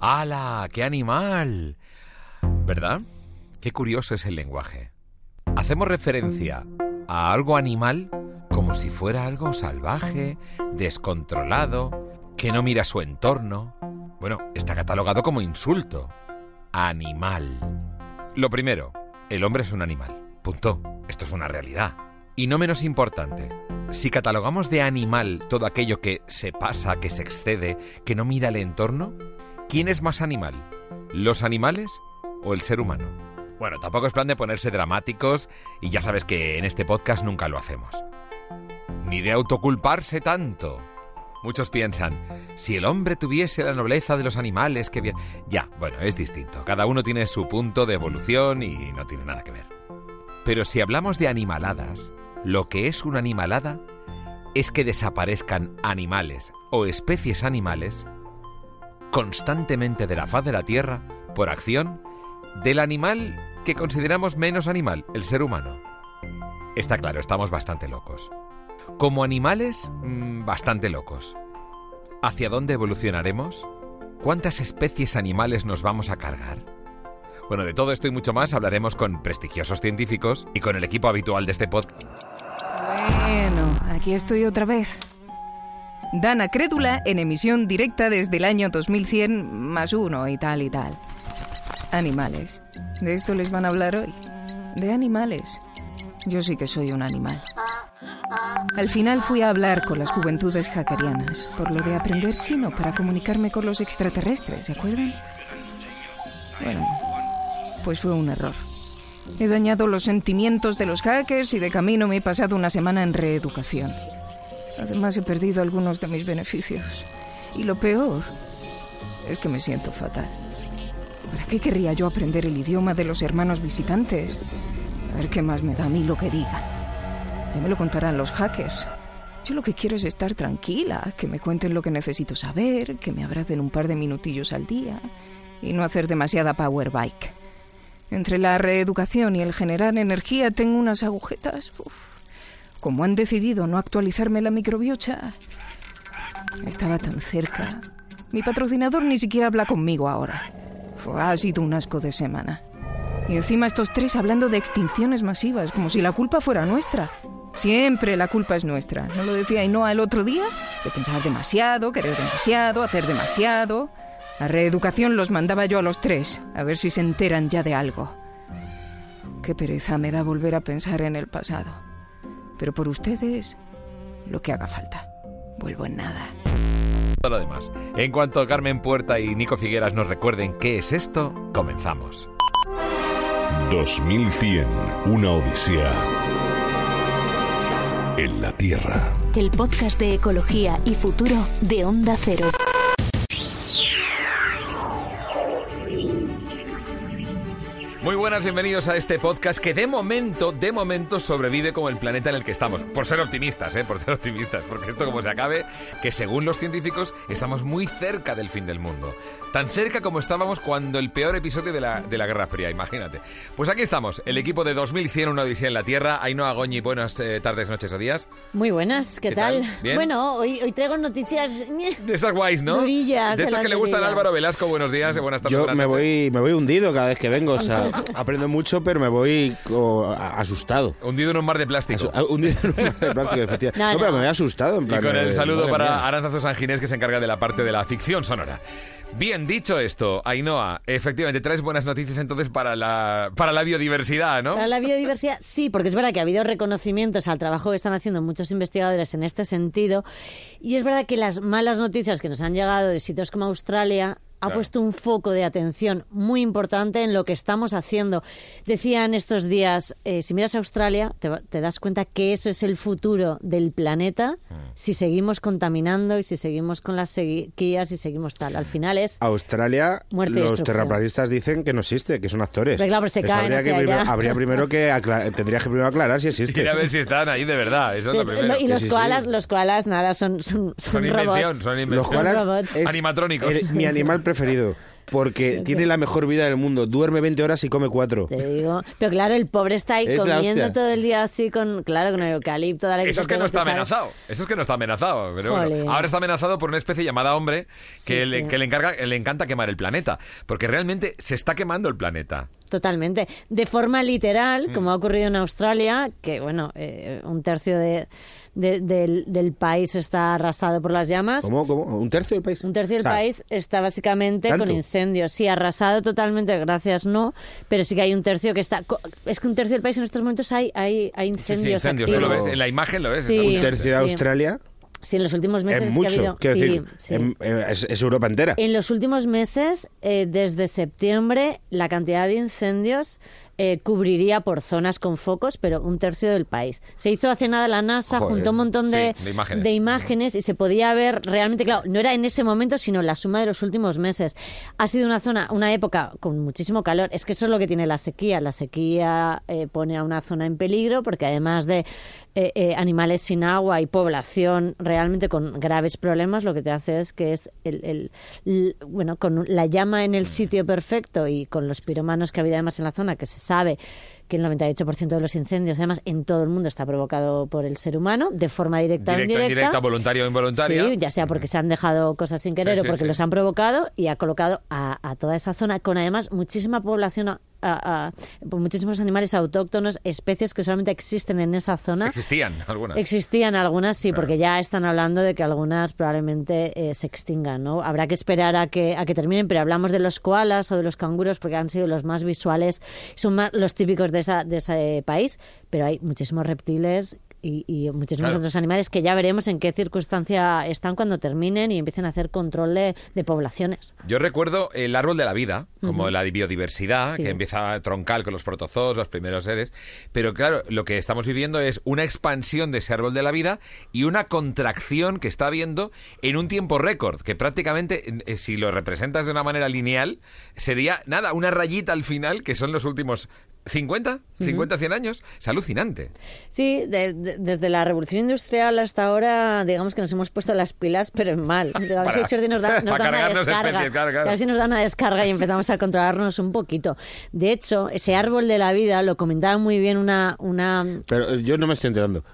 ¡Hala! ¡Qué animal! ¿Verdad? Qué curioso es el lenguaje. Hacemos referencia a algo animal como si fuera algo salvaje, descontrolado, que no mira su entorno. Bueno, está catalogado como insulto. Animal. Lo primero, el hombre es un animal. Punto. Esto es una realidad. Y no menos importante, si catalogamos de animal todo aquello que se pasa, que se excede, que no mira el entorno, ¿quién es más animal? ¿Los animales o el ser humano? Bueno, tampoco es plan de ponerse dramáticos y ya sabes que en este podcast nunca lo hacemos. Ni de autoculparse tanto. Muchos piensan, si el hombre tuviese la nobleza de los animales, que bien... Ya, bueno, es distinto. Cada uno tiene su punto de evolución y no tiene nada que ver. Pero si hablamos de animaladas, lo que es una animalada es que desaparezcan animales o especies animales constantemente de la faz de la Tierra por acción del animal que consideramos menos animal, el ser humano. Está claro, estamos bastante locos. Como animales, mm, bastante locos. ¿Hacia dónde evolucionaremos? ¿Cuántas especies animales nos vamos a cargar? Bueno, de todo esto y mucho más hablaremos con prestigiosos científicos y con el equipo habitual de este podcast. Bueno, aquí estoy otra vez. Dana Crédula en emisión directa desde el año 2100 más uno y tal y tal. Animales. De esto les van a hablar hoy. De animales. Yo sí que soy un animal. Al final fui a hablar con las juventudes hackerianas por lo de aprender chino para comunicarme con los extraterrestres, ¿se acuerdan? Bueno, pues fue un error. He dañado los sentimientos de los hackers y de camino me he pasado una semana en reeducación. Además he perdido algunos de mis beneficios. Y lo peor es que me siento fatal. ¿Para qué querría yo aprender el idioma de los hermanos visitantes? A ver qué más me da a mí lo que digan. Ya me lo contarán los hackers. Yo lo que quiero es estar tranquila, que me cuenten lo que necesito saber, que me abracen un par de minutillos al día y no hacer demasiada power bike. Entre la reeducación y el generar energía tengo unas agujetas. Como han decidido no actualizarme la microbiocha, estaba tan cerca. Mi patrocinador ni siquiera habla conmigo ahora. Ha sido un asco de semana. Y encima estos tres hablando de extinciones masivas, como si la culpa fuera nuestra. Siempre la culpa es nuestra. ¿No lo decía Ainhoa el otro día? De pensar demasiado, querer demasiado, hacer demasiado. La reeducación los mandaba yo a los tres, a ver si se enteran ya de algo. Qué pereza me da volver a pensar en el pasado. Pero por ustedes, lo que haga falta. Vuelvo en nada. Todo lo demás. En cuanto Carmen Puerta y Nico Figueras nos recuerden qué es esto, comenzamos. 2100, una odisea en la Tierra. El podcast de ecología y futuro de Onda Cero. Muy buenas, bienvenidos a este podcast que de momento, de momento sobrevive como el planeta en el que estamos. Por ser optimistas, ¿eh? Por ser optimistas, porque esto como se acabe, que según los científicos estamos muy cerca del fin del mundo. Tan cerca como estábamos cuando el peor episodio de la, de la Guerra Fría, imagínate. Pues aquí estamos, el equipo de 2100, una odisea en la Tierra. Ainhoa Goñi, buenas eh, tardes, noches o días. Muy buenas, ¿qué, ¿Qué tal? tal? ¿Bien? Bueno, hoy, hoy traigo noticias... De estas guays, ¿no? Durillas, De estas que le gustan a. Álvaro Velasco, buenos días y buenas tardes. Yo buenas me noches. voy, me voy hundido cada vez que vengo, o sea, aprendo mucho, pero me voy asustado. Hundido en un mar de plástico. Asu- hundido en un mar de plástico, efectivamente. No, No, pero me voy asustado. En Y plan, con el saludo para mía. Aranzazo San Ginés, que se encarga de la parte de la ficción sonora. Bien, dicho esto, Ainhoa, efectivamente, traes buenas noticias entonces para la, para la biodiversidad, ¿no? Para la biodiversidad, sí, porque es verdad que ha habido reconocimientos al trabajo que están haciendo muchos investigadores en este sentido. Y es verdad que las malas noticias que nos han llegado de sitios como Australia ha Claro. puesto un foco de atención muy importante en lo que estamos haciendo. Decían estos días, eh, si miras a Australia, te, te das cuenta que eso es el futuro del planeta Mm. Si seguimos contaminando y si seguimos con las sequías y seguimos tal. Al final es... Australia, los terraplanistas dicen que no existe, que son actores. Pero claro, pero se Eso caen habría, que primero, allá. habría primero que tendrías que primero aclarar si existe. Quiere ver si están ahí de verdad, eso es lo De- primero. y los Sí, koalas, sí. los koalas, nada, son, son, son, Son invención, robots. son Los invención. koalas robots. es Animatrónicos. el- mi animal preferido. Porque tiene la mejor vida del mundo. Duerme 20 horas y come 4. Te digo. Pero claro, el pobre está ahí Es comiendo todo el día así con, claro, con el eucalipto. dale Eso es que no está amenazado. Eso es que no está amenazado. Pero bueno, ahora está amenazado por una especie llamada hombre que, Sí, le, sí. que le, encarga, le encanta quemar el planeta. Porque realmente se está quemando el planeta. Totalmente. De forma Mm. literal, como ha ocurrido en Australia, que bueno, eh, un tercio de, de- del, del país está arrasado por las llamas. ¿Cómo? ¿Cómo? ¿Un tercio del país? Un tercio del Ah, país está básicamente ¿Tanto? con incendios. Sí, arrasado totalmente, gracias no, pero sí que hay un tercio que está... Es que un tercio del país en estos momentos hay, hay, hay Sí, sí, incendios incendios. Tú lo activos. ves, en la imagen lo ves. Sí. Un tercio de. Australia Sí, en los últimos meses es que ha mucho. habido... Quiero sí, decir, sí. em- eh, es, es Europa entera. En los últimos meses, eh, desde septiembre, la cantidad de incendios eh, cubriría por zonas con focos, pero un tercio del país. Se hizo hace nada la NASA, Joder, juntó un montón de, sí, de imágenes. de imágenes y se podía ver realmente, claro, no era en ese momento, sino la suma de los últimos meses. Ha sido una zona, una época con muchísimo calor. Es que eso es lo que tiene la sequía. La sequía eh, pone a una zona en peligro porque además de eh, eh, animales sin agua y población realmente con graves problemas, lo que te hace es que es el, el- el- bueno con la llama en el sitio perfecto y con los piromanos que había además en la zona, que se sabe que el 98% de los incendios, además, en todo el mundo está provocado por el ser humano, de forma directa, o Directa, indirecta. indirecta, voluntaria o involuntaria. Sí, ya sea porque se han dejado cosas sin querer Sí, o porque sí. los han provocado y ha colocado a, a toda esa zona con además muchísima población, a- a- a- por muchísimos animales autóctonos, especies que solamente existen en esa zona. Existían algunas. Existían algunas, sí, Claro. porque ya están hablando de que algunas probablemente eh, se extingan, ¿no? Habrá que esperar a que, a que terminen, pero hablamos de los koalas o de los canguros porque han sido los más visuales, son más los típicos de, esa, de ese país, pero hay muchísimos reptiles y, y muchísimos Claro. otros animales que ya veremos en qué circunstancia están cuando terminen y empiecen a hacer control de, de poblaciones. Yo recuerdo el árbol de la vida, como la biodiversidad, Sí. que empieza troncal con los protozoos, los primeros seres. Pero claro, lo que estamos viviendo es una expansión de ese árbol de la vida y una contracción que está habiendo en un tiempo récord, que prácticamente, eh, si lo representas de una manera lineal, sería nada, una rayita al final, que son los últimos 50, 50, 100 años. Es alucinante. Sí, de- de- desde la revolución industrial hasta ahora, digamos que nos hemos puesto las pilas, pero en mal. A ver Para- si nos da, nos da una descarga. especies, claro, claro. A ver si nos da una descarga y empezamos a controlarnos un poquito. De hecho, ese árbol de la vida lo comentaba muy bien una... una Pero eh, yo no me estoy enterando.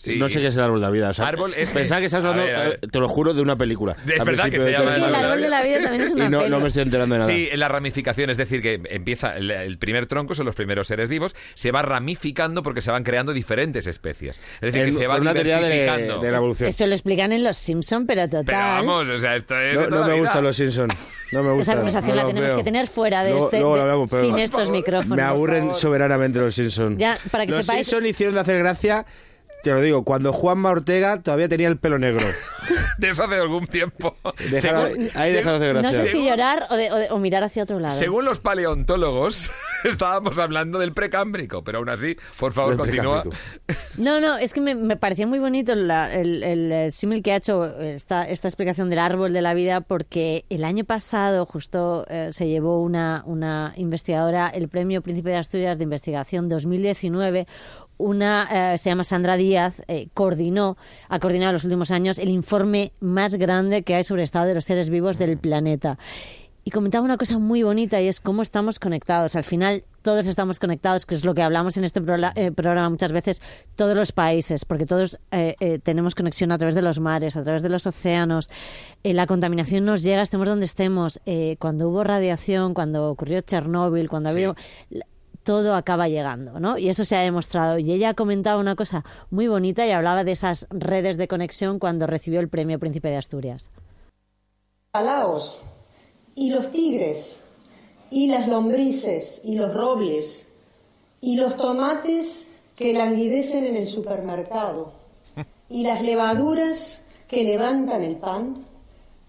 Sí. No sé qué es el árbol de la vida. o sea, Árbol es- Pensaba que estás a hablando, ver, a ver. te lo juro, de una película. Es verdad que se de llama todo es que el mundo. árbol de la vida también es una Y no, peli. no me estoy enterando de nada. Sí, en la ramificación, es decir, que empieza el, el primer tronco, son los primeros seres vivos, se va ramificando porque se van creando diferentes especies. Es decir, que se va una teoría de, diversificando. de la evolución. Eso lo explican en Los Simpson, pero total. Pero vamos, o sea, esto es. de No, toda no la me gustan los Simpsons. No me Esa gustan. conversación no la los tenemos que tener fuera de Luego- este, luego hablamos, sin estos micrófonos. Me aburren soberanamente los Simpsons. Ya, para que los sepáis- Simpsons hicieron de hacer gracia, te lo digo, cuando Juanma Ortega todavía tenía el pelo negro. De eso hace algún tiempo. Deja- Según- ahí deja de hacer No sé si llorar o, de- o de- o mirar hacia otro lado. Según los paleontólogos, estábamos hablando del precámbrico, pero aún así, por favor, Del continúa. No, no, es que me, me parecía muy bonito la- el, el, eh, símil que ha hecho esta, esta explicación del árbol de la vida, porque el año pasado justo eh, se llevó una, una investigadora el premio Príncipe de Asturias de Investigación 2019. Una eh, se llama Sandra Díaz, eh, coordinó, ha coordinado en los últimos años el informe más grande que hay sobre el estado de los seres vivos del planeta. Y comentaba una cosa muy bonita y es cómo estamos conectados. Al final todos estamos conectados, que es lo que hablamos en este eh, programa muchas veces, todos los países, porque todos eh, eh, tenemos conexión a través de los mares, a través de los océanos. Eh, la contaminación nos llega, estemos donde estemos. Cuando hubo radiación, cuando ocurrió Chernóbil, cuando ha habido... todo acaba llegando, ¿no? Y eso se ha demostrado. Y ella comentaba una cosa muy bonita y hablaba de esas redes de conexión cuando recibió el premio Príncipe de Asturias. Palaos y los tigres y las lombrices y los robles y los tomates que languidecen en el supermercado y las levaduras que levantan el pan,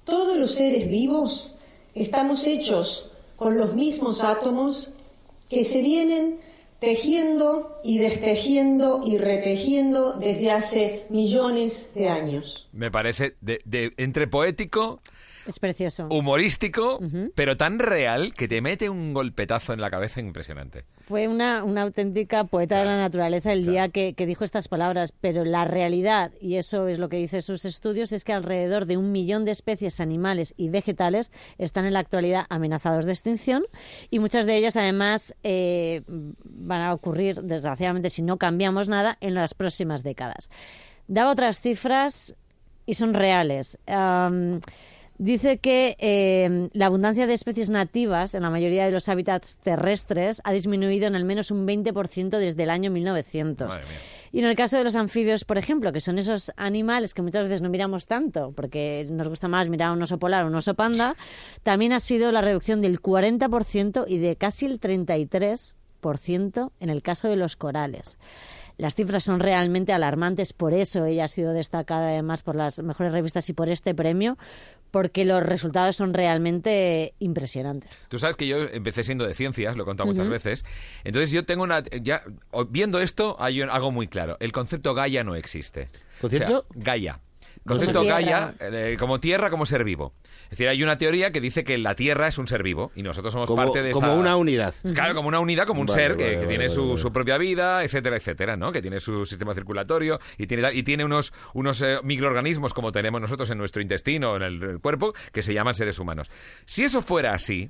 todos los seres vivos estamos hechos con los mismos átomos que se vienen tejiendo y destejiendo y retejiendo desde hace millones de años. Me parece de, de- entre poético Es precioso. humorístico, pero tan real que te mete un golpetazo en la cabeza impresionante. Fue una, una auténtica poeta de la naturaleza el día que, que dijo estas palabras, pero la realidad, y eso es lo que dice sus estudios, es que alrededor de un millón de especies animales y vegetales están en la actualidad amenazados de extinción y muchas de ellas además eh, van a ocurrir, desgraciadamente, si no cambiamos nada, en las próximas décadas. Daba otras cifras y son reales. Dice que eh, la abundancia de especies nativas en la mayoría de los hábitats terrestres ha disminuido en al menos un 20% desde el año 1900. Madre mía. Y en el caso de los anfibios, por ejemplo, que son esos animales que muchas veces no miramos tanto, porque nos gusta más mirar a un oso polar o un oso panda, también ha sido la reducción del 40% y de casi el 33% en el caso de los corales. Las cifras son realmente alarmantes, por eso ella ha sido destacada además por las mejores revistas y por este premio, porque los resultados son realmente impresionantes. Tú sabes que yo empecé siendo de ciencias, lo he contado muchas veces. Entonces yo tengo una... Ya, viendo esto, hay un- algo muy claro. El concepto Gaia no existe. ¿Concepto? O sea, Gaia. Concepto Como Gaia, tierra. eh, como tierra, como ser vivo. Es decir, hay una teoría que dice que la Tierra es un ser vivo y nosotros somos Como, parte de como esa... una unidad. Claro, como una unidad, como un Vale, ser que, vale, que vale, tiene vale, su, vale. su propia vida, etcétera, etcétera, ¿no? Que tiene su sistema circulatorio y tiene, y tiene unos, unos eh, microorganismos como tenemos nosotros en nuestro intestino, en el, el cuerpo, que se llaman seres humanos. Si eso fuera así,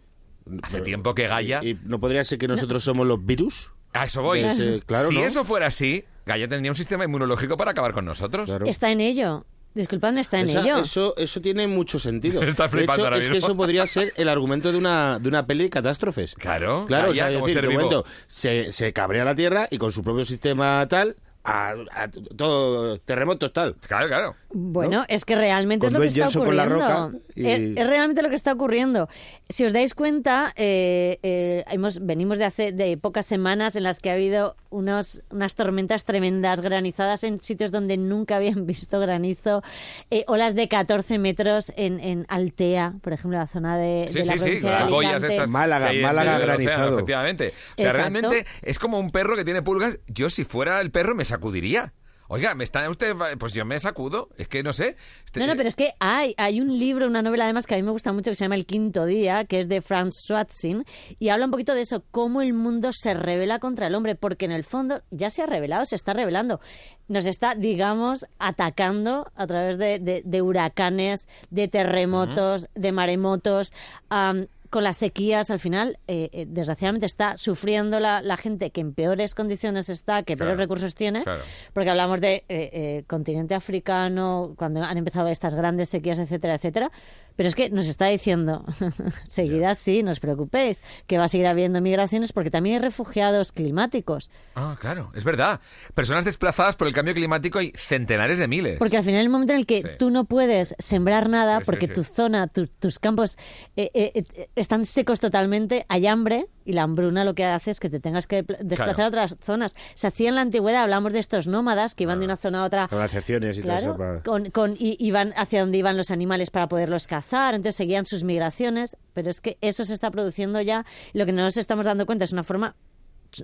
hace tiempo que Gaia... ¿Y no podría ser que nosotros somos los virus? A eso voy. Ese- claro, si ¿no? eso fuera así, Gaia tendría un sistema inmunológico para acabar con nosotros. Claro. Está en ello. Disculpadme, está en Esa- ello. Eso, eso tiene mucho sentido. Estás de hecho, ahora es que eso podría ser el argumento de una, de una peli de catástrofes. Claro, Claro, o Gaia sea, es como decir, de momento se, se cabrea la Tierra y con su propio sistema tal, a, a todo terremotos tal. Claro, claro. Bueno, es que realmente Con es lo que está Johnson con la ocurriendo. roca y- es, es realmente lo que está ocurriendo. Si os dais cuenta, eh, eh, hemos, venimos de hace de pocas semanas en las que ha habido unos, unas tormentas tremendas, granizadas en sitios donde nunca habían visto granizo, eh, olas de 14 metros en, en Altea, por ejemplo, la zona de, Sí, de la sí, sí, provincia con de las boyas estas. Málaga, Málaga océano, granizado. efectivamente. O sea, Exacto. realmente es como un perro que tiene pulgas. Yo, si fuera el perro, me sacudiría. Oiga, ¿me está usted? Pues yo me sacudo. Es que no sé. Este- No, no, pero es que hay, hay un libro, una novela además que a mí me gusta mucho que se llama El Quinto Día, que es de Franz Schwarzin, y habla un poquito de eso, cómo el mundo se revela contra el hombre, porque en el fondo ya se ha revelado, se está revelando. Nos está, digamos, atacando a través de, de- de huracanes, de terremotos, de maremotos. am, con las sequías, al final, eh, eh, desgraciadamente está sufriendo la, la gente que en peores condiciones está, que peores recursos tiene, claro. porque hablamos de eh, eh, continente africano, cuando han empezado estas grandes sequías, etcétera, etcétera. Pero es que nos está diciendo, seguida sí, no os preocupéis, que va a seguir habiendo migraciones porque también hay refugiados climáticos. Ah, claro, es verdad. Personas desplazadas por el cambio climático hay centenares de miles. Porque al final, el momento en el que Sí. tú no puedes sembrar nada, Sí, porque sí. tu zona, tu- tus campos eh, eh, eh, están secos totalmente, hay hambre y la hambruna lo que hace es que te tengas que pl- desplazar Claro. a otras zonas. Se hacía en la antigüedad, hablamos de estos nómadas que iban de una zona a otra Glaciaciones y Claro, todo eso. para- con, con- y iban hacia donde iban los animales para poderlos cazar, entonces seguían sus migraciones, pero es que eso se está produciendo ya. Lo que no nos estamos dando cuenta es una forma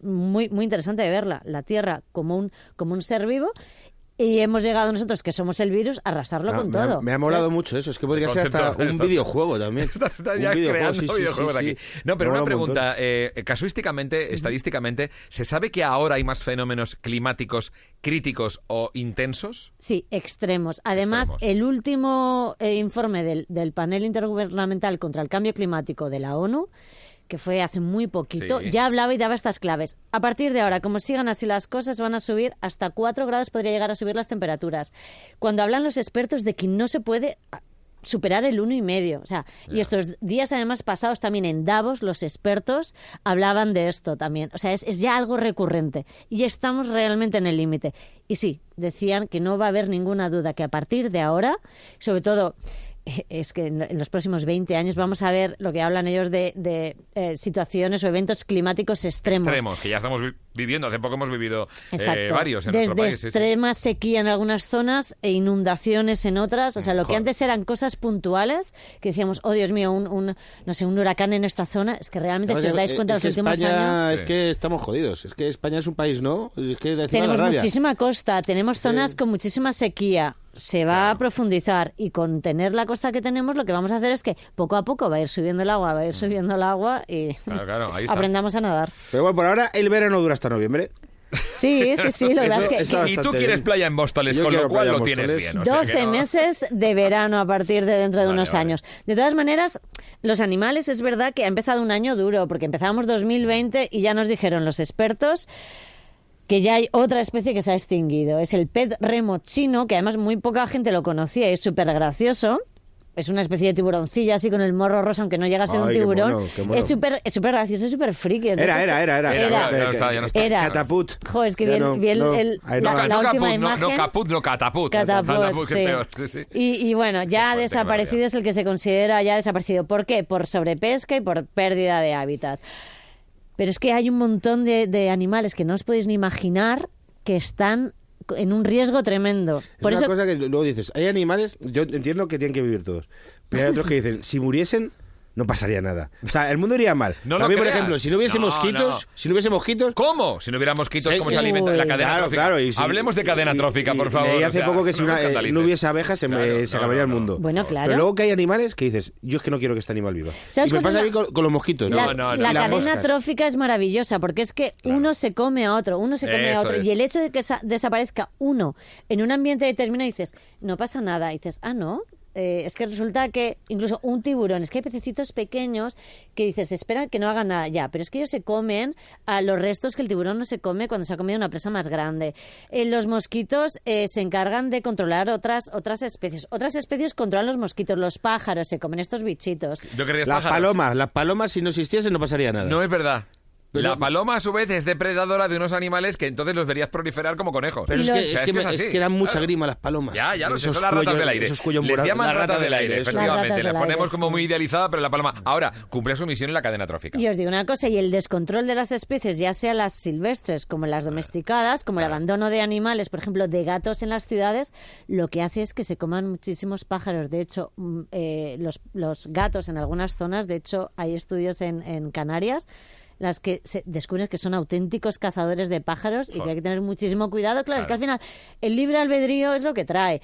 muy, muy interesante de verla, la Tierra como un, como un ser vivo, y hemos llegado nosotros, que somos el virus, a arrasarlo Ah, con me, ha, todo. me ha molado ¿Ves? mucho eso. Es que podría ser hasta un esto- videojuego también. Estás Un ya videojuego, creando sí, videojuegos sí. aquí. No, pero Me una pregunta. eh, casuísticamente, estadísticamente, ¿se sabe que ahora hay más fenómenos climáticos críticos o intensos? Sí, extremos. Además, Extremos. el último eh, informe del, del panel intergubernamental contra el cambio climático de la ONU, que fue hace muy poquito, Sí. ya hablaba y daba estas claves. A partir de ahora, como sigan así las cosas, van a subir hasta 4 grados, podría llegar a subir las temperaturas. Cuando hablan los expertos de que no se puede ah, superar el uno y medio. O sea, y estos días además pasados también en Davos, los expertos hablaban de esto también. O sea, es, es ya algo recurrente. Y estamos realmente en el límite. Y sí, decían que no va a haber ninguna duda que a partir de ahora, sobre todo es que en los próximos 20 años vamos a ver lo que hablan ellos de, de, eh, situaciones o eventos climáticos extremos. Extremos, que ya estamos vi- viviendo. Hace poco hemos vivido eh, varios en Desde nuestro país. sí, sí. extrema sequía en algunas zonas e inundaciones en otras. O sea, lo que antes eran cosas puntuales, que decíamos, oh Dios mío, un, un- no sé, un huracán en esta zona, es que realmente, si os dais cuenta, en los últimos España, años... Es que estamos jodidos. Es que España es un país, ¿no? Es que Tenemos muchísima costa, tenemos zonas con muchísima sequía. Se va a profundizar y con tener la costa que tenemos lo que vamos a hacer es que poco a poco va a ir subiendo el agua, va a ir subiendo el agua y Claro, claro, ahí está. aprendamos a nadar. Pero bueno, por ahora el verano dura hasta noviembre. Sí, sí, sí, la verdad es que... Está Y tú quieres bien. playa en Móstoles, con lo cual lo en tienes bien. o sea que 12 no- meses de verano a partir de dentro de Vale, unos vale. años. De todas maneras, los animales es verdad que ha empezado un año duro, porque empezábamos 2020 y ya nos dijeron los expertos que ya hay otra especie que se ha extinguido. Es el pez remo chino, que además muy poca gente lo conocía y es súper gracioso. Es una especie de tiburoncillo así con el morro rosa, aunque no llega a ser un qué tiburón. mono, qué mono. Es súper es súper gracioso, es súper friki. Era, era, era, era. Era, Era. ya no está, ya no está. Era. Cataput. Jo, es que bien, no, el- la, última caput, no, imagen. no caput, no cataput. Catapult, Cataput, que sí. peor, sí, sí. Y, y bueno, ya fuerte, qué desaparecido es el que se considera ya desaparecido. ¿Por qué? Por sobrepesca y por pérdida de hábitat. Pero es que hay un montón de, de animales que no os podéis ni imaginar que están en un riesgo tremendo. Es Por una eso, cosa que luego dices, hay animales, yo entiendo que tienen que vivir todos, pero hay otros que dicen, si muriesen, no pasaría nada. O sea, el mundo iría mal. No a mí, por ejemplo, si no hubiese No, mosquitos, no. si no hubiese mosquitos, ¿Cómo? Si no hubiera mosquitos. ¿cómo se alimenta la cadena Claro, trófica? claro. y si- Hablemos de cadena y- trófica, y- por favor. O hace sea, poco que si una- eh, no hubiese abejas se, me- se acabaría no, el no. mundo. Bueno, claro. Pero luego que hay animales que dices, yo es que no quiero que este animal viva. ¿Sabes Y me pasa a mí la- con, con los mosquitos. ¿no? las- no, no, la Y las cadena moscas. trófica es maravillosa porque es que uno se come a otro, uno se come a otro. es. Y el hecho de que sa- desaparezca uno en un ambiente determinado, dices, no pasa nada. Y dices, ah, no. Eh, es que resulta que incluso un tiburón, es que hay pececitos pequeños que dices, esperan que no hagan nada ya, pero es que ellos se comen a los restos que el tiburón no se come cuando se ha comido una presa más grande. Eh, los mosquitos eh, se encargan de controlar otras, otras especies. Otras especies controlan los mosquitos, los pájaros se comen estos bichitos. Yo querría Las pájaros. palomas, las palomas si no existiesen no pasaría nada. No es verdad. Pero- la paloma, a su vez, es depredadora de unos animales que entonces los verías proliferar como conejos. Pero es que, es, que, me- es es así, que dan mucha claro. grima las palomas. Ya, ya lo sé, Esos son las ratas cuellos- del aire. Les llaman Las ratas del aire, Las efectivamente. del ponemos como sí. muy idealizada, pero la paloma ahora cumple su misión en la cadena trófica. Y os digo una cosa, y el descontrol de las especies, ya sea las silvestres como las domesticadas, como el abandono de animales, por ejemplo, de gatos en las ciudades, lo que hace es que se coman muchísimos pájaros. De hecho, mm, eh, los, los gatos en algunas zonas, de hecho, hay estudios en, en Canarias las que se descubren que son auténticos cazadores de pájaros y que hay que tener muchísimo cuidado. Claro, es que al final el libre albedrío es lo que trae.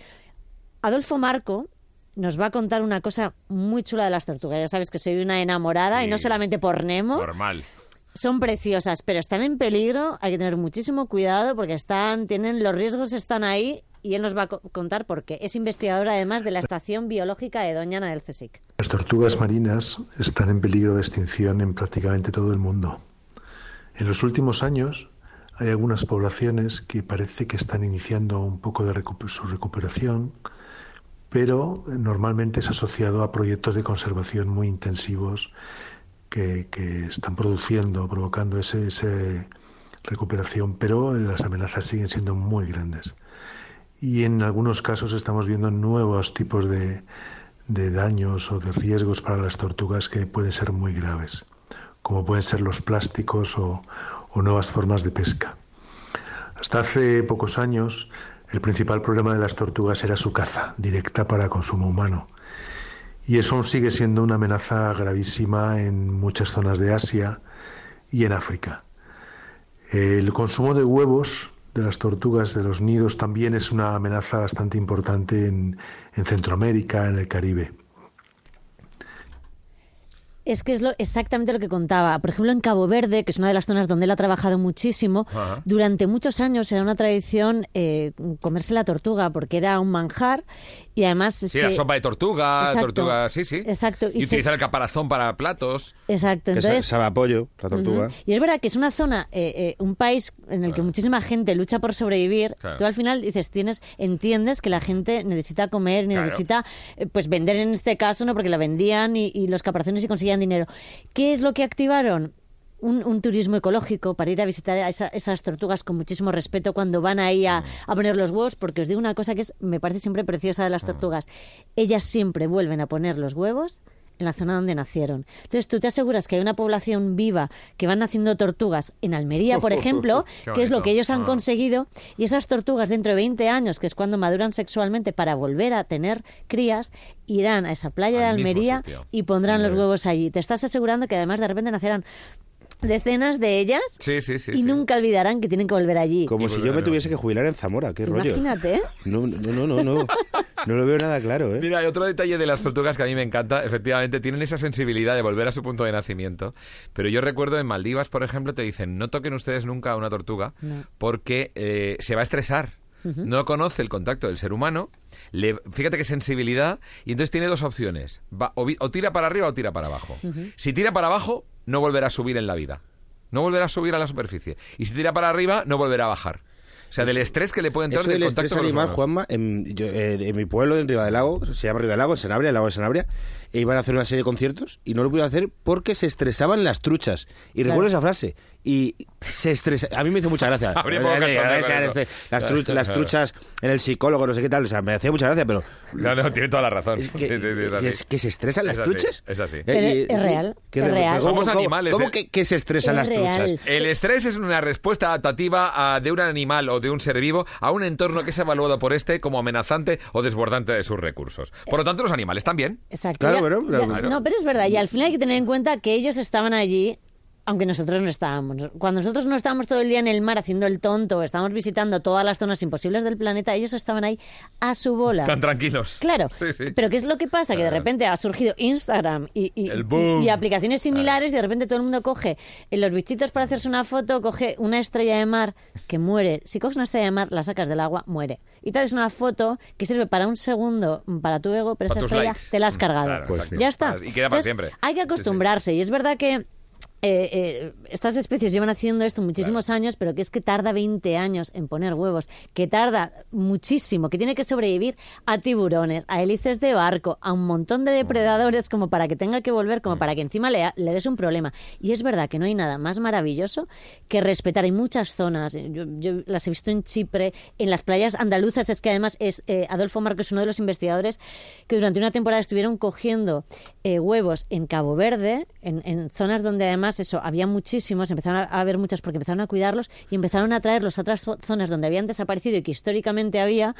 Adolfo Marco nos va a contar una cosa muy chula de las tortugas. Ya sabes que soy una enamorada y no solamente por Nemo. Normal. Son preciosas, pero están en peligro. Hay que tener muchísimo cuidado porque están, tienen los riesgos están ahí y él nos va a co- contar por qué. Es investigador además de la estación biológica de Doñana del CSIC. Las tortugas marinas están en peligro de extinción en prácticamente todo el mundo. En los últimos años hay algunas poblaciones que parece que están iniciando un poco de su recuperación, pero normalmente es asociado a proyectos de conservación muy intensivos que, están produciendo, provocando ese, ese recuperación, pero las amenazas siguen siendo muy grandes. Y en algunos casos estamos viendo nuevos tipos de, daños o de riesgos para las tortugas que pueden ser muy graves, como pueden ser los plásticos o nuevas formas de pesca. Hasta hace pocos años, el principal problema de las tortugas era su caza directa para consumo humano. Y eso sigue siendo una amenaza gravísima en muchas zonas de Asia y en África. El consumo de huevos de las tortugas de los nidos también es una amenaza bastante importante en, en Centroamérica, en el Caribe. Es que es lo, exactamente lo que contaba. Por ejemplo, en Cabo Verde, que es una de las zonas donde él ha trabajado muchísimo, Ajá. durante muchos años era una tradición eh, comerse la tortuga porque era un manjar y además... Sí, la sopa de tortuga, Exacto. tortuga, sí, sí. Exacto. Y, Y se- utilizar el caparazón para platos. Exacto. Que Entonces, sabe a pollo, la tortuga. Ujú. Y es verdad que es una zona, eh, eh, un país en el que muchísima gente lucha por sobrevivir. Claro. Tú al final dices, tienes, entiendes que la gente necesita comer, Claro. necesita, eh, pues vender en este caso, no, porque la vendían y, y los caparazones y conseguían dinero. ¿Qué es lo que activaron? Un, un turismo ecológico para ir a visitar a esa- esas tortugas con muchísimo respeto cuando van ahí a, a poner los huevos, porque os digo una cosa que es, me parece siempre preciosa de las tortugas. Ellas siempre vuelven a poner los huevos en la zona donde nacieron. Entonces tú te aseguras que hay una población viva que van naciendo tortugas en Almería, por ejemplo, que es lo que ellos han Ah. conseguido, y esas tortugas dentro de 20 años, que es cuando maduran sexualmente para volver a tener crías, irán a esa playa de Al Almería y pondrán los huevos allí. Te estás asegurando que además de repente nacerán decenas de ellas Sí, sí, sí. y sí. nunca olvidarán que tienen que volver allí. Como si yo me tuviese que jubilar en Zamora, qué rollo. Imagínate, ¿eh? No, no, no, no, no. No lo veo nada claro, ¿eh? Mira, hay otro detalle de las tortugas que a mí me encanta. Efectivamente, tienen esa sensibilidad de volver a su punto de nacimiento. Pero yo recuerdo en Maldivas, por ejemplo, te dicen, no toquen ustedes nunca a una tortuga No. porque eh, se va a estresar. No conoce el contacto del ser humano. Le, fíjate qué sensibilidad. Y entonces tiene dos opciones. Va- o, vi- o tira para arriba o tira para abajo. Si tira para abajo, no volverá a subir en la vida. No volverá a subir a la superficie. Y si tira para arriba, no volverá a bajar. O sea, del estrés que le puede entrar Eso del contacto estrés con animal, humanos. Juanma, en, yo, eh, en mi pueblo, en Riva del Lago, se llama Riva del Lago, en Sanabria, el lago de Sanabria, e iban a hacer una serie de conciertos y no lo pudieron hacer porque se estresaban las truchas. Y recuerdo esa frase. Y se estresa. A mí me hizo mucha gracia. Habría Eh, eh, este- las, tru- las truchas en el psicólogo, no sé qué tal. O sea, me hacía mucha gracia, pero. No, no, tiene toda la razón. que, sí, sí, sí, es que así. es- que se estresan las Es así, truchas. es así. Eh, es real, ¿qué es re- real. ¿Cómo- Somos cómo- animales, ¿Cómo eh. que, que se estresan Es las real. truchas? El estrés es una respuesta adaptativa a- de un animal o de un ser vivo a un entorno que es evaluado por este como amenazante o desbordante de sus recursos. Por lo tanto, los animales también. Exacto. Claro, Ya- claro. No, pero es verdad. Y al final hay que tener en cuenta que ellos estaban allí. Aunque nosotros no estábamos. Cuando nosotros no estábamos todo el día en el mar haciendo el tonto, estábamos visitando todas las zonas imposibles del planeta, ellos estaban ahí a su bola. Tan tranquilos. Claro, Sí, sí. pero ¿qué es lo que pasa? Que de repente ha surgido Instagram y, y- El boom. y- y aplicaciones similares y de repente todo el mundo coge en los bichitos para hacerse una foto, coge una estrella de mar que muere. Si coges una estrella de mar, la sacas del agua, muere. Y te haces una foto que sirve para un segundo para tu ego, pero Para esa estrella likes. te la has Mm, cargado. claro, Pues ya está. Y queda para Entonces, siempre. Hay que acostumbrarse y es verdad que eh, eh, estas especies llevan haciendo esto muchísimos años, pero que es que tarda 20 años en poner huevos, que tarda muchísimo, que tiene que sobrevivir a tiburones, a hélices de barco, a un montón de depredadores como para que tenga que volver, como para que encima le, le des un problema. Y es verdad que no hay nada más maravilloso que respetar. Hay muchas zonas, eh, yo, yo las he visto en Chipre, en las playas andaluzas, es que además es eh, Adolfo Marcos, uno de los investigadores, que durante una temporada estuvieron cogiendo eh, huevos en Cabo Verde, en, en zonas donde además eso había muchísimos, empezaron a, haber muchos porque empezaron a cuidarlos y empezaron a traerlos a otras zo- zonas donde habían desaparecido y que históricamente había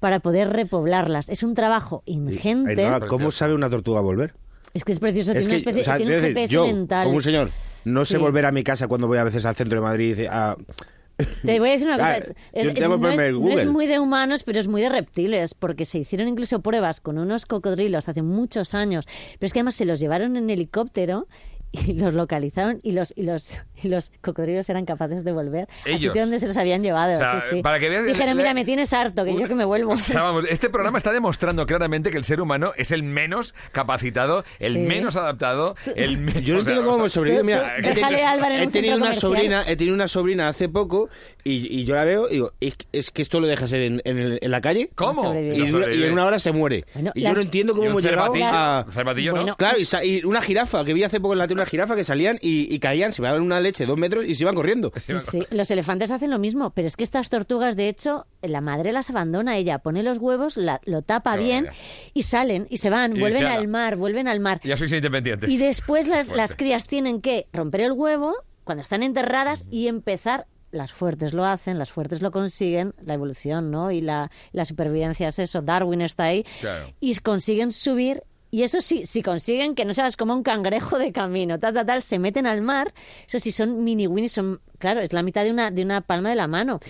para poder repoblarlas. Es un trabajo ingente. Ainhoa, ¿Cómo sabe una tortuga volver? Es que es precioso, Es tiene, una especie, o sea, tiene un quiero decir, GPS yo, mental. como un señor, no sé Sí. volver a mi casa cuando voy a veces al centro de Madrid a... Te voy a decir una cosa, Ah, es, yo es- no, es, no es muy de humanos, pero es muy de reptiles, porque se hicieron incluso pruebas con unos cocodrilos hace muchos años, pero es que además se los llevaron en helicóptero y los localizaron y los y los y los cocodrilos eran capaces de volver al Ellos. sitio donde se los habían llevado. O sea, sí, sí. para que veas- Dijeron, mira, me tienes harto, que yo que me vuelvo. O sea, vamos, este programa está demostrando claramente que el ser humano es el menos capacitado, el Sí. menos adaptado, el me- Yo no o sea, entiendo cómo hemos sobrevivido. Mira, tú- he déjale tenido- a Álvaro en he un tenido centro una comercial. sobrina, he tenido una sobrina hace poco y, y yo la veo y digo, es, es que esto lo dejas en, en, el- en la calle ¿Cómo? y, no dura- y sobrevive. en una hora se muere. Bueno, y las- yo no entiendo cómo Y un hemos llegado cervatillo, a... un cervatillo, ¿no? Bueno, Claro, y, sa- y una jirafa, que vi hace poco en la tele una jirafa que salían y, y caían, se daban una leche dos metros y se iban corriendo. Sí, sí, los elefantes hacen lo mismo, pero es que estas tortugas, de hecho, la madre las abandona, ella pone los huevos, la- lo tapa Qué bien barbaridad. y salen y se van, Y vuelven al mar, vuelven al mar. Ya sois independientes. Y después las, Fuerte. las crías tienen que romper el huevo cuando están enterradas y empezar. Las fuertes lo hacen, las fuertes lo consiguen, la evolución, ¿no? Y la, la supervivencia es eso, Darwin está ahí. Claro. Y consiguen subir. Y eso sí, si consiguen que no seas como un cangrejo de camino, tal, tal, tal, se meten al mar. Eso sí, son mini winnies, son, claro, es la mitad de una, de una palma de la mano.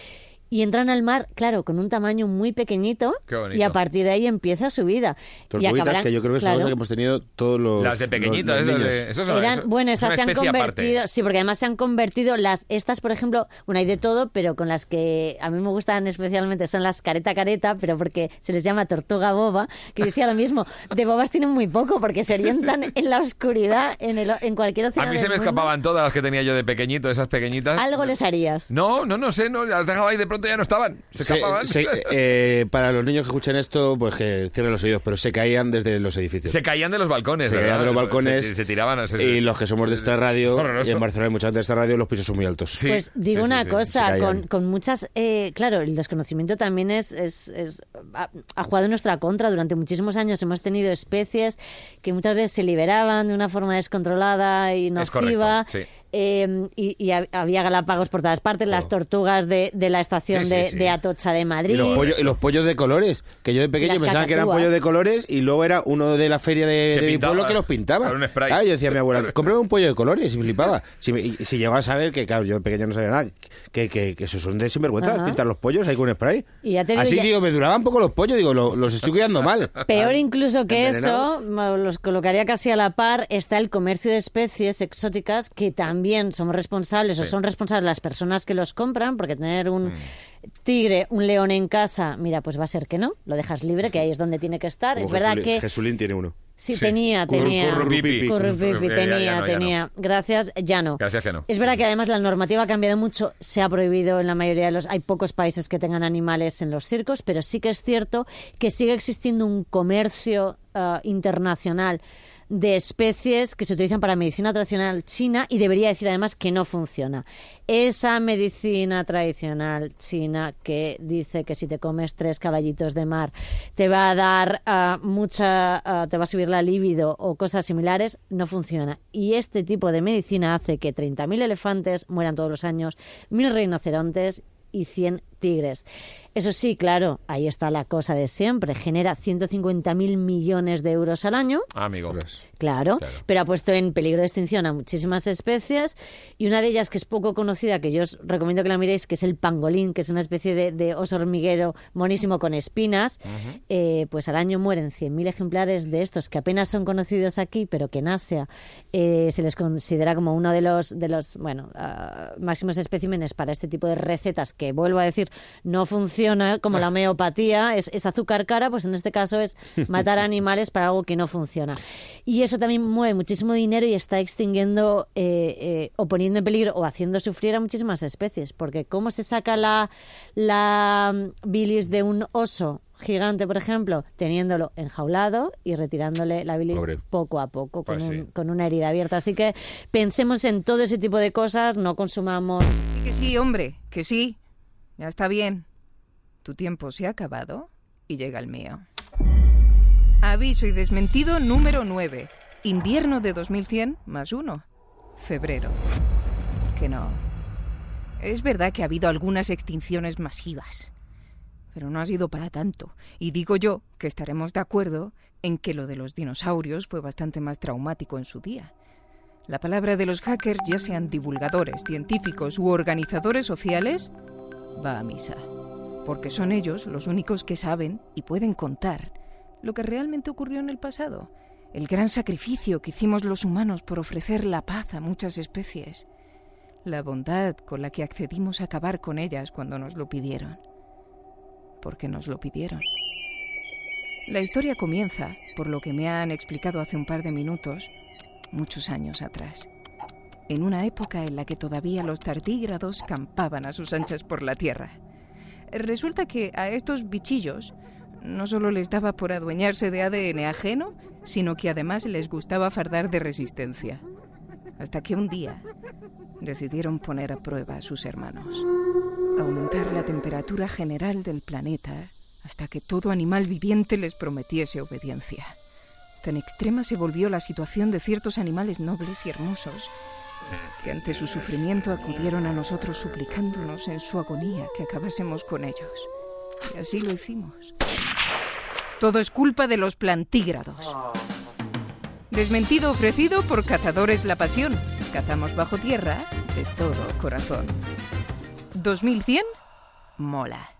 Y entran al mar, claro, con un tamaño muy pequeñito. Qué bonito. Y a partir de ahí empieza su vida. y Tortuguitas acabarán- que yo creo que son claro. las que hemos tenido todos los Las de pequeñitas, los- los esas niños. esos son- Eran, eso- bueno, es una estas se han aparte. convertido, sí, porque además se han convertido las, estas, por ejemplo, bueno, hay de todo, pero con las que a mí me gustan especialmente son las careta careta, pero porque se les llama tortuga boba, que yo decía lo mismo, de bobas tienen muy poco, porque se orientan en la oscuridad, en, el, en cualquier océano A mí se me mundo. escapaban todas las que tenía yo de pequeñito, esas pequeñitas. Algo les harías. No, no, no sé, no, las dejaba ahí de pronto ya no estaban. Se Se- escapaban. se- eh, para los niños que escuchen esto, pues que cierren los oídos, pero se caían desde los edificios. Se caían de los balcones. Se ¿verdad? caían de los balcones Se, se tiraban. se- y los que somos de esta radio, Es y en Barcelona hay mucha gente de esta radio, los pisos son muy altos. Sí, pues digo sí, una sí. Cosa, con, con muchas... eh, claro, el desconocimiento también es... es, es- ha, ha jugado en nuestra contra. Durante muchísimos años hemos tenido especies que muchas veces se liberaban de una forma descontrolada y Es nociva. correcto, sí. Eh, y, y ha- había galápagos por todas partes, las tortugas de, de la estación Sí, sí, de, sí. de Atocha de Y Madrid. los, pollos, y los pollos de colores, que yo de pequeño pensaba que eran cacatúas. pollos de colores y luego era uno de la feria de, de mi pueblo que los pintaba. un spray. Claro, yo decía a mi abuela, cómprame un pollo de colores y flipaba. Si, me- y si llegaba a saber que, claro, yo de pequeño no sabía nada, que, que, que eso son de sinvergüenza, Ajá. pintar los pollos ahí con spray. Y ya te digo, Así ya- digo, me duraban poco los pollos, digo, lo- los estoy cuidando mal. Peor incluso que eso, los colocaría casi a la par, está el comercio de especies exóticas que también somos responsables o son responsables las personas que los compran, porque tener un Mm. tigre, un león en casa, mira, pues va a ser que no, lo dejas libre, que ahí es donde tiene que estar. Como es verdad Jesulín- que Jesulín tiene uno. sí, Sí. tenía, tenía. currupipi. Currupipi, Ya, ya tenía, no, ya no. tenía. Gracias, ya no. Gracias que no. Es verdad que además la normativa ha cambiado mucho, se ha prohibido en la mayoría de los... Hay pocos países que tengan animales en los circos, pero sí que es cierto que sigue existiendo un comercio ah, internacional de especies que se utilizan para medicina tradicional china y debería decir además que no funciona. Esa medicina tradicional china que dice que si te comes tres caballitos de mar te va a dar ah, mucha, ah, te va a subir la libido o cosas similares, no funciona. Y este tipo de medicina hace que 30.000 elefantes mueran todos los años, 1.000 rinocerontes y 100 tigres. Eso sí, claro, ahí está la cosa de siempre. Genera 150.000 millones de euros al año. Amigo. Claro, Claro. pero ha puesto en peligro de extinción a muchísimas especies y una de ellas que es poco conocida, que yo os recomiendo que la miréis, que es el pangolín, que es una especie de, de oso hormiguero monísimo con espinas, eh, pues al año mueren 100.000 ejemplares de estos que apenas son conocidos aquí, pero que en Asia eh, se les considera como uno de los, de los bueno, ah, máximos especímenes para este tipo de recetas que, vuelvo a decir, no funciona como la homeopatía, es, es azúcar cara, pues en este caso es matar animales para algo que no funciona. Y eso también mueve muchísimo dinero y está extinguiendo eh, eh, o poniendo en peligro o haciendo sufrir a muchísimas especies. Porque ¿cómo se saca la, la mm, bilis de un oso gigante, por ejemplo? Teniéndolo enjaulado y retirándole la bilis Pobre. poco a poco con, Pues sí. un- con una herida abierta. Así que pensemos en todo ese tipo de cosas, no consumamos Sí que sí, hombre, que sí. Ya está bien. Tu tiempo se ha acabado y llega el mío. Aviso y desmentido número 9. Invierno de 2100 más uno. Febrero. Que no. Es verdad que ha habido algunas extinciones masivas. Pero no ha sido para tanto. Y digo yo que estaremos de acuerdo en que lo de los dinosaurios fue bastante más traumático en su día. La palabra de los hackers, ya sean divulgadores, científicos u organizadores sociales, va a misa. Porque son ellos los únicos que saben y pueden contar lo que realmente ocurrió en el pasado. El gran sacrificio que hicimos los humanos por ofrecer la paz a muchas especies. La bondad con la que accedimos a acabar con ellas cuando nos lo pidieron. Porque nos lo pidieron. La historia comienza, por lo que me han explicado hace un par de minutos, muchos años atrás. En una época en la que todavía los tardígrados campaban a sus anchas por la tierra. Resulta que a estos bichillos no solo les daba por adueñarse de ADN ajeno, sino que además les gustaba fardar de resistencia. Hasta que un día decidieron poner a prueba a sus hermanos. Aumentar la temperatura general del planeta hasta que todo animal viviente les prometiese obediencia. Tan extrema se volvió la situación de ciertos animales nobles y hermosos que ante su sufrimiento acudieron a nosotros suplicándonos en su agonía que acabásemos con ellos. Y así lo hicimos. Todo es culpa de los plantígrados. Desmentido ofrecido por Cazadores La Pasión. Cazamos bajo tierra de todo corazón. 2100 mola.